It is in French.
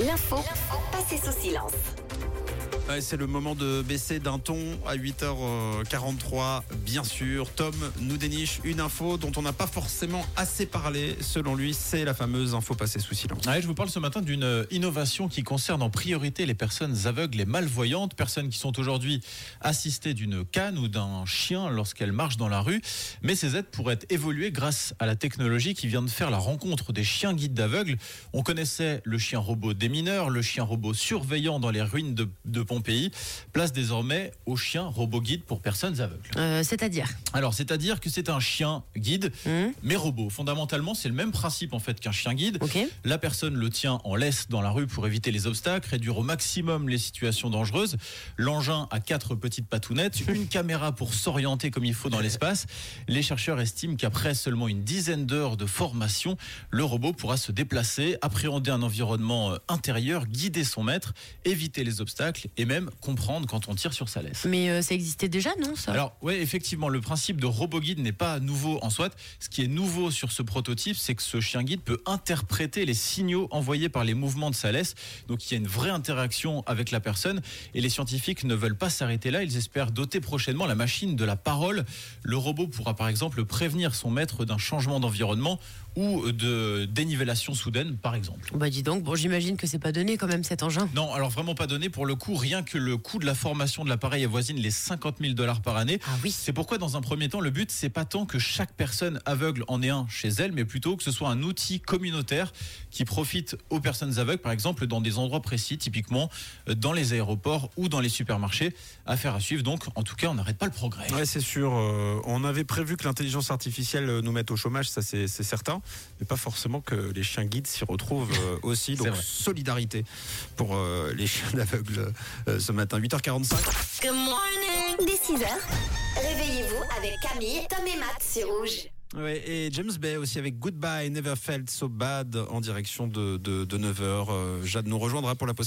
L'info passée sous silence. C'est le moment de baisser d'un ton à 8h43, bien sûr. Tom nous déniche une info dont on n'a pas forcément assez parlé. Selon lui, c'est la fameuse info passée sous silence. Ouais, je vous parle ce matin d'une euh, innovation qui concerne en priorité les personnes aveugles et malvoyantes, personnes qui sont aujourd'hui assistées d'une canne ou d'un chien lorsqu'elles marchent dans la rue. Mais ces aides pourraient évoluer grâce à la technologie qui vient de faire la rencontre des chiens guides d'aveugles. On connaissait le chien robot des mineurs, le chien robot surveillant dans les ruines de, de Pompéi. Place désormais au chien robot guide pour personnes aveugles. Euh, C'est-à-dire Alors, c'est-à-dire que c'est un chien guide, Hum, mais robot. Fondamentalement, c'est le même principe en fait qu'un chien guide. La personne le tient en laisse dans la rue pour éviter les obstacles, réduire au maximum les situations dangereuses. L'engin a quatre petites patounettes, une caméra pour s'orienter comme il faut dans l'espace. Les chercheurs estiment qu'après seulement une dizaine d'heures de formation, le robot pourra se déplacer, appréhender un environnement euh, intérieur, guider son maître, éviter les obstacles et même comprendre quand on tire sur sa laisse. Mais euh, ça existait déjà, non ça? Alors, oui, effectivement, le principe de robot guide n'est pas nouveau en soi. Ce qui est nouveau sur ce prototype, c'est que ce chien guide peut interpréter les signaux envoyés par les mouvements de sa laisse. Donc, il y a une vraie interaction avec la personne. Et les scientifiques ne veulent pas s'arrêter là. Ils espèrent doter prochainement la machine de la parole. Le robot pourra, par exemple, prévenir son maître d'un changement d'environnement ou de dénivellation soudaine, par exemple. Bah dis donc, bon j'imagine que c'est pas donné quand même cet engin. Non, alors vraiment pas donné. Pour le coup, rien que le coût de la formation de l'appareil avoisine les 50 000 dollars par année. Ah oui. C'est pourquoi, dans un premier temps, le but, c'est pas tant que chaque personne aveugle en ait un chez elle, mais plutôt que ce soit un outil communautaire qui profite aux personnes aveugles, par exemple, dans des endroits précis, typiquement euh, dans les aéroports ou dans les supermarchés. Affaire à suivre, donc, en tout cas, on n'arrête pas le progrès. Ouais, c'est sûr. euh, on avait prévu que l'intelligence artificielle euh, nous mette au chômage, ça c'est c'est certain, mais pas forcément que les chiens guides s'y retrouvent euh, aussi. Donc solidarité pour euh, les chiens d'aveugles euh, ce matin, 8h45. Good morning. Dès 6 heures, réveillez-vous avec Camille, Tom et Matt sur Rouge. Ouais, et James Bay aussi avec Goodbye, Never Felt So Bad en direction de, de, de 9h. Jade nous rejoindra pour la pause.